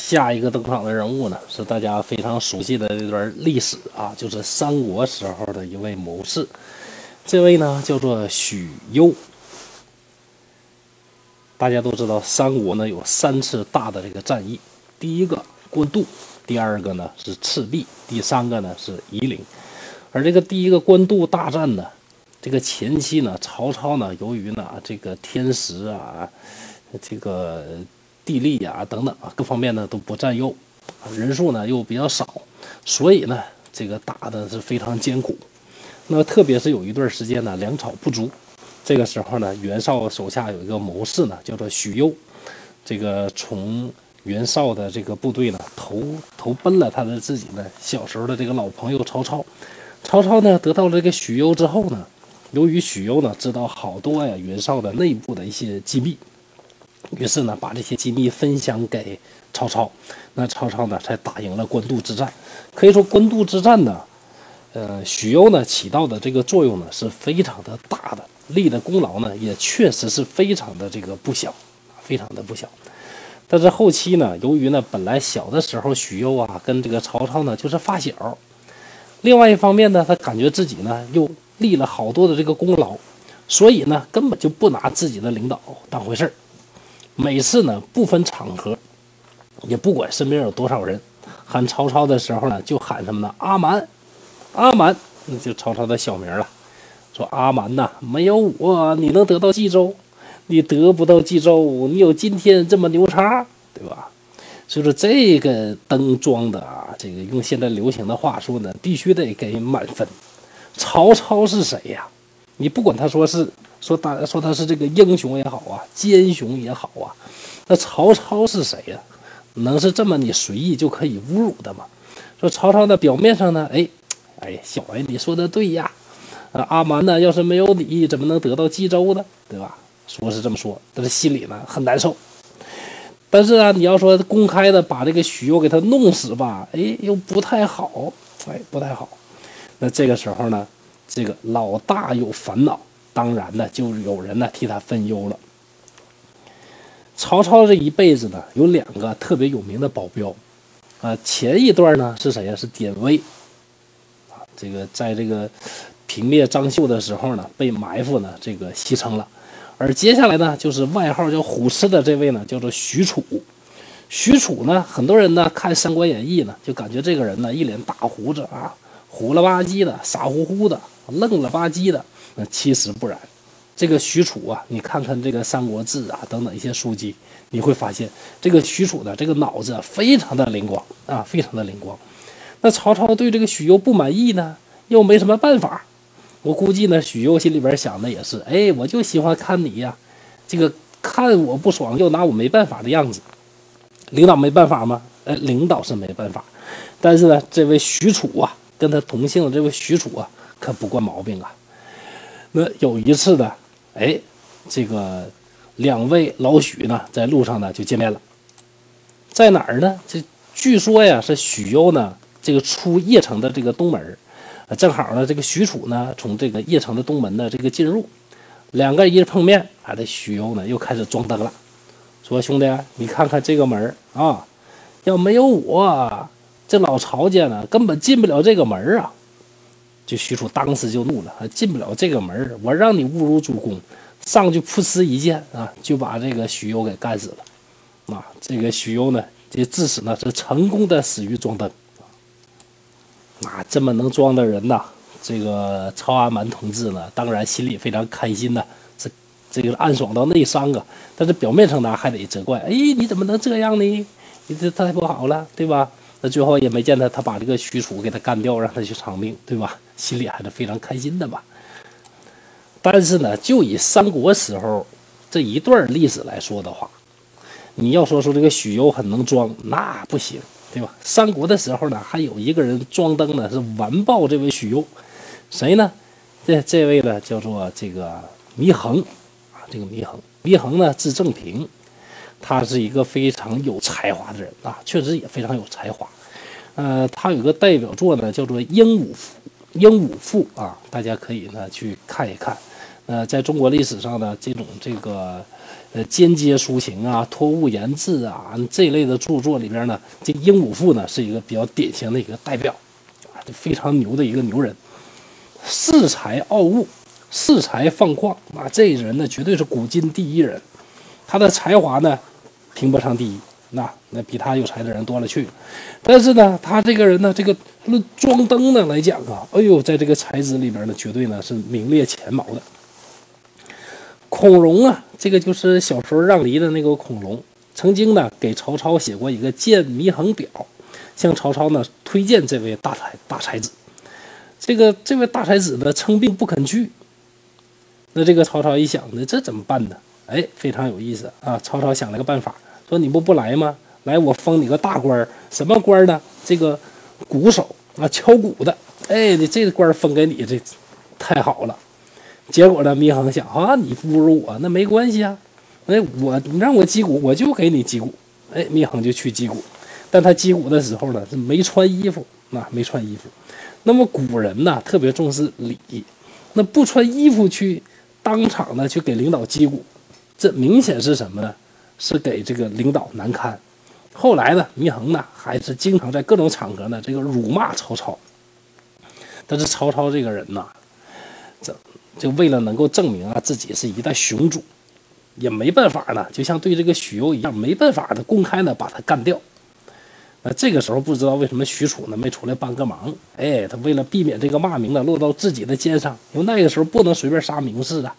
下一个登场的人物呢，是大家非常熟悉的这段历史啊，就是三国时候的一位谋士。这位呢叫做许攸。大家都知道，三国呢有三次大的这个战役，第一个官渡，第二个呢是赤壁，第三个呢是夷陵。而这个第一个官渡大战呢，这个前期呢，曹操呢由于呢这个天时啊，这个。地利呀，等等啊，各方面呢都不占优，人数呢又比较少，所以呢这个打的是非常艰苦。那特别是有一段时间呢粮草不足，这个时候呢袁绍手下有一个谋士呢叫做许攸，这个从袁绍的这个部队呢投投奔了他的自己的小时候的这个老朋友曹操。曹操呢得到了这个许攸之后呢，由于许攸呢知道好多呀袁绍的内部的一些机密。于是呢，把这些机密分享给曹操，那曹操呢才打赢了官渡之战。可以说，官渡之战呢，呃，许攸呢起到的这个作用呢是非常的大的，立的功劳呢也确实是非常的这个不小，非常的不小。但是后期呢，由于呢本来小的时候许攸啊跟这个曹操呢就是发小，另外一方面呢，他感觉自己呢又立了好多的这个功劳，所以呢根本就不拿自己的领导当回事儿。每次呢，不分场合，也不管身边有多少人，喊曹操的时候呢，就喊什么呢？阿蛮，阿蛮，那就曹操的小名了。说阿蛮呐，没有我，你能得到冀州？你得不到冀州，你有今天这么牛叉，对吧？所以说这个灯装的啊，这个用现在流行的话说呢，必须得给满分。曹操是谁呀？你不管他说是。说大说他是这个英雄也好啊，奸雄也好啊，那曹操是谁呀？能是这么你随意就可以侮辱的吗？说曹操呢，表面上呢，哎，哎，小子你说的对呀，啊，阿蛮呢，要是没有你，怎么能得到冀州呢？对吧？说是这么说，但是心里呢很难受。但是啊，你要说公开的把这个许攸给他弄死吧，哎，又不太好，哎，不太好。那这个时候呢，这个老大有烦恼。当然呢，就有人呢替他分忧了。曹操这一辈子呢，有两个特别有名的保镖，啊，前一段呢是谁呀？是典韦，啊，这个在这个平灭张绣的时候呢，被埋伏呢，这个牺牲了。而接下来呢，就是外号叫虎痴的这位呢，叫做许褚。许褚呢，很多人呢看《三国演义》呢，就感觉这个人呢一脸大胡子啊，虎了吧唧的，傻乎乎的，愣了吧唧的。那其实不然，这个许褚啊，你看看这个《三国志》啊等等一些书籍，你会发现这个许褚的这个脑子非常的灵光啊，非常的灵光。那曹操对这个许攸不满意呢，又没什么办法。我估计呢，许攸心里边想的也是，哎，我就喜欢看你呀，这个看我不爽又拿我没办法的样子。领导没办法吗？哎，领导是没办法，但是呢，这位许褚啊，跟他同姓的这位许褚啊，可不惯毛病啊。那有一次呢，哎，这个两位老许呢，在路上呢就见面了，在哪儿呢？这据说呀，是许攸呢，这个出邺城的这个东门，正好呢，这个许褚呢，从这个邺城的东门呢这个进入，两个人一碰面，啊，这许攸呢又开始装灯了，说兄弟，你看看这个门啊，要没有我，这老曹家呢，根本进不了这个门啊。就许褚当时就怒了，进不了这个门我让你侮辱主公，上去噗呲一剑啊，就把这个许攸给干死了。啊，这个许攸呢，这至此呢是成功的死于装灯。啊，这么能装的人呐，这个曹阿瞒同志呢，当然心里非常开心呐，这这个暗爽到内伤啊。但是表面上呢还得责怪，哎，你怎么能这样呢？你这太不好了，对吧？那最后也没见他，他把这个许褚给他干掉，让他去偿命，对吧？心里还是非常开心的吧。但是呢，就以三国时候这一段历史来说的话，你要说说这个许攸很能装，那不行，对吧？三国的时候呢，还有一个人装灯呢，是完爆这位许攸，谁呢？这这位呢，叫做这个祢衡啊，这个祢衡，祢衡呢字正平。他是一个非常有才华的人啊，确实也非常有才华。呃，他有个代表作呢，叫做《鹦鹉赋》。鹦鹉赋啊，大家可以呢去看一看。呃，在中国历史上呢，这种这个呃间接抒情啊、托物言志啊这一类的著作里边呢，这鹦鹉赋呢是一个比较典型的一个代表，啊，非常牛的一个牛人，恃才傲物，恃才放旷啊，这人呢绝对是古今第一人，他的才华呢评不上第一。那那比他有才的人多了去，但是呢，他这个人呢，这个论装灯呢来讲啊，哎呦，在这个才子里边呢，绝对呢是名列前茅的。孔融啊，这个就是小时候让梨的那个孔融，曾经呢给曹操写过一个荐祢衡表，向曹操呢推荐这位大才大才子。这个这位大才子呢称病不肯去，那这个曹操一想呢，这怎么办呢？哎，非常有意思啊！曹操想了个办法。说你不不来吗？来，我封你个大官儿，什么官呢？这个鼓手啊，敲鼓的。哎，你这个官封给你，这太好了。结果呢，祢衡想啊，你侮辱我，那没关系啊。哎，我你让我击鼓，我就给你击鼓。哎，祢衡就去击鼓，但他击鼓的时候呢，是没穿衣服，啊，没穿衣服。那么古人呢，特别重视礼，那不穿衣服去当场呢去给领导击鼓，这明显是什么呢？是给这个领导难堪，后来呢，祢衡呢还是经常在各种场合呢这个辱骂曹操。但是曹操这个人呢，这就为了能够证明啊自己是一代雄主，也没办法呢，就像对这个许攸一样，没办法的公开的把他干掉。那这个时候不知道为什么许褚呢没出来帮个忙？哎，他为了避免这个骂名呢落到自己的肩上，因为那个时候不能随便杀名士啊。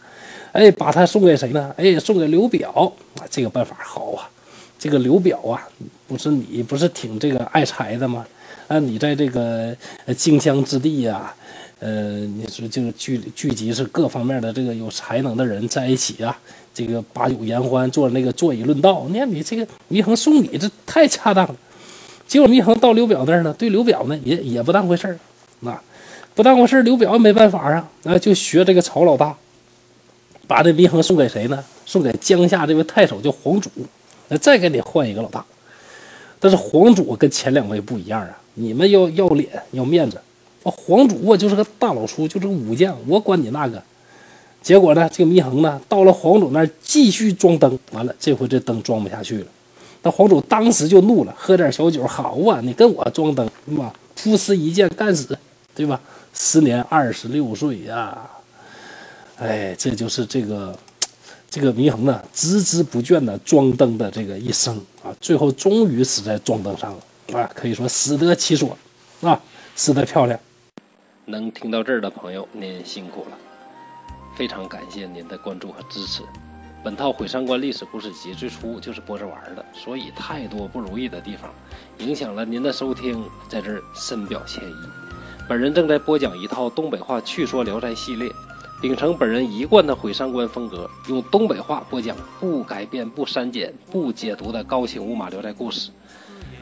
哎，把他送给谁呢？哎，送给刘表啊！这个办法好啊！这个刘表啊，不是你不是挺这个爱才的吗？啊，你在这个荆襄之地呀，呃，你说就聚聚集是各方面的这个有才能的人在一起啊，这个把酒言欢，做那个坐以论道。你看你这个祢衡送你这太恰当了。结果祢衡到刘表那儿呢，对刘表呢也也不当回事儿，啊，不当回事儿，刘表也没办法啊，啊，就学这个曹老大。把这祢衡送给谁呢？送给江夏这位太守，叫黄祖。那再给你换一个老大。但是黄祖跟前两位不一样啊！你们要要脸要面子，黄祖我就是个大老粗，就是个武将，我管你那个。结果呢，这个祢衡呢，到了黄祖那儿继续装灯，完了这回这灯装不下去了。那黄祖当时就怒了，喝点小酒，好啊，你跟我装灯，是吧？扑呲一剑干死，对吧？时年二十六岁呀。哎，这就是这个这个祢衡呢，孜孜不倦的装灯的这个一生啊，最后终于死在装灯上了啊，可以说死得其所啊，死得漂亮。能听到这儿的朋友，您辛苦了，非常感谢您的关注和支持。本套《毁三观历史故事集》最初就是播着玩的，所以太多不如意的地方，影响了您的收听，在这儿深表歉意。本人正在播讲一套东北话趣说聊斋系列。秉承本人一贯的毁三观风格，用东北话播讲不改变、不删减、不解读的高清无码聊斋故事。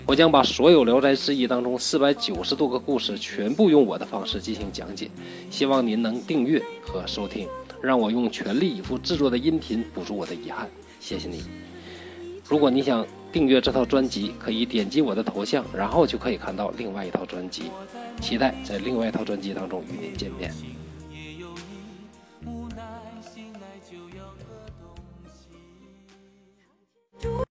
我将把所有《聊斋志异》当中四百九十多个故事全部用我的方式进行讲解。希望您能订阅和收听，让我用全力以赴制作的音频补足我的遗憾。谢谢你。如果你想订阅这套专辑，可以点击我的头像，然后就可以看到另外一套专辑。期待在另外一套专辑当中与您见面。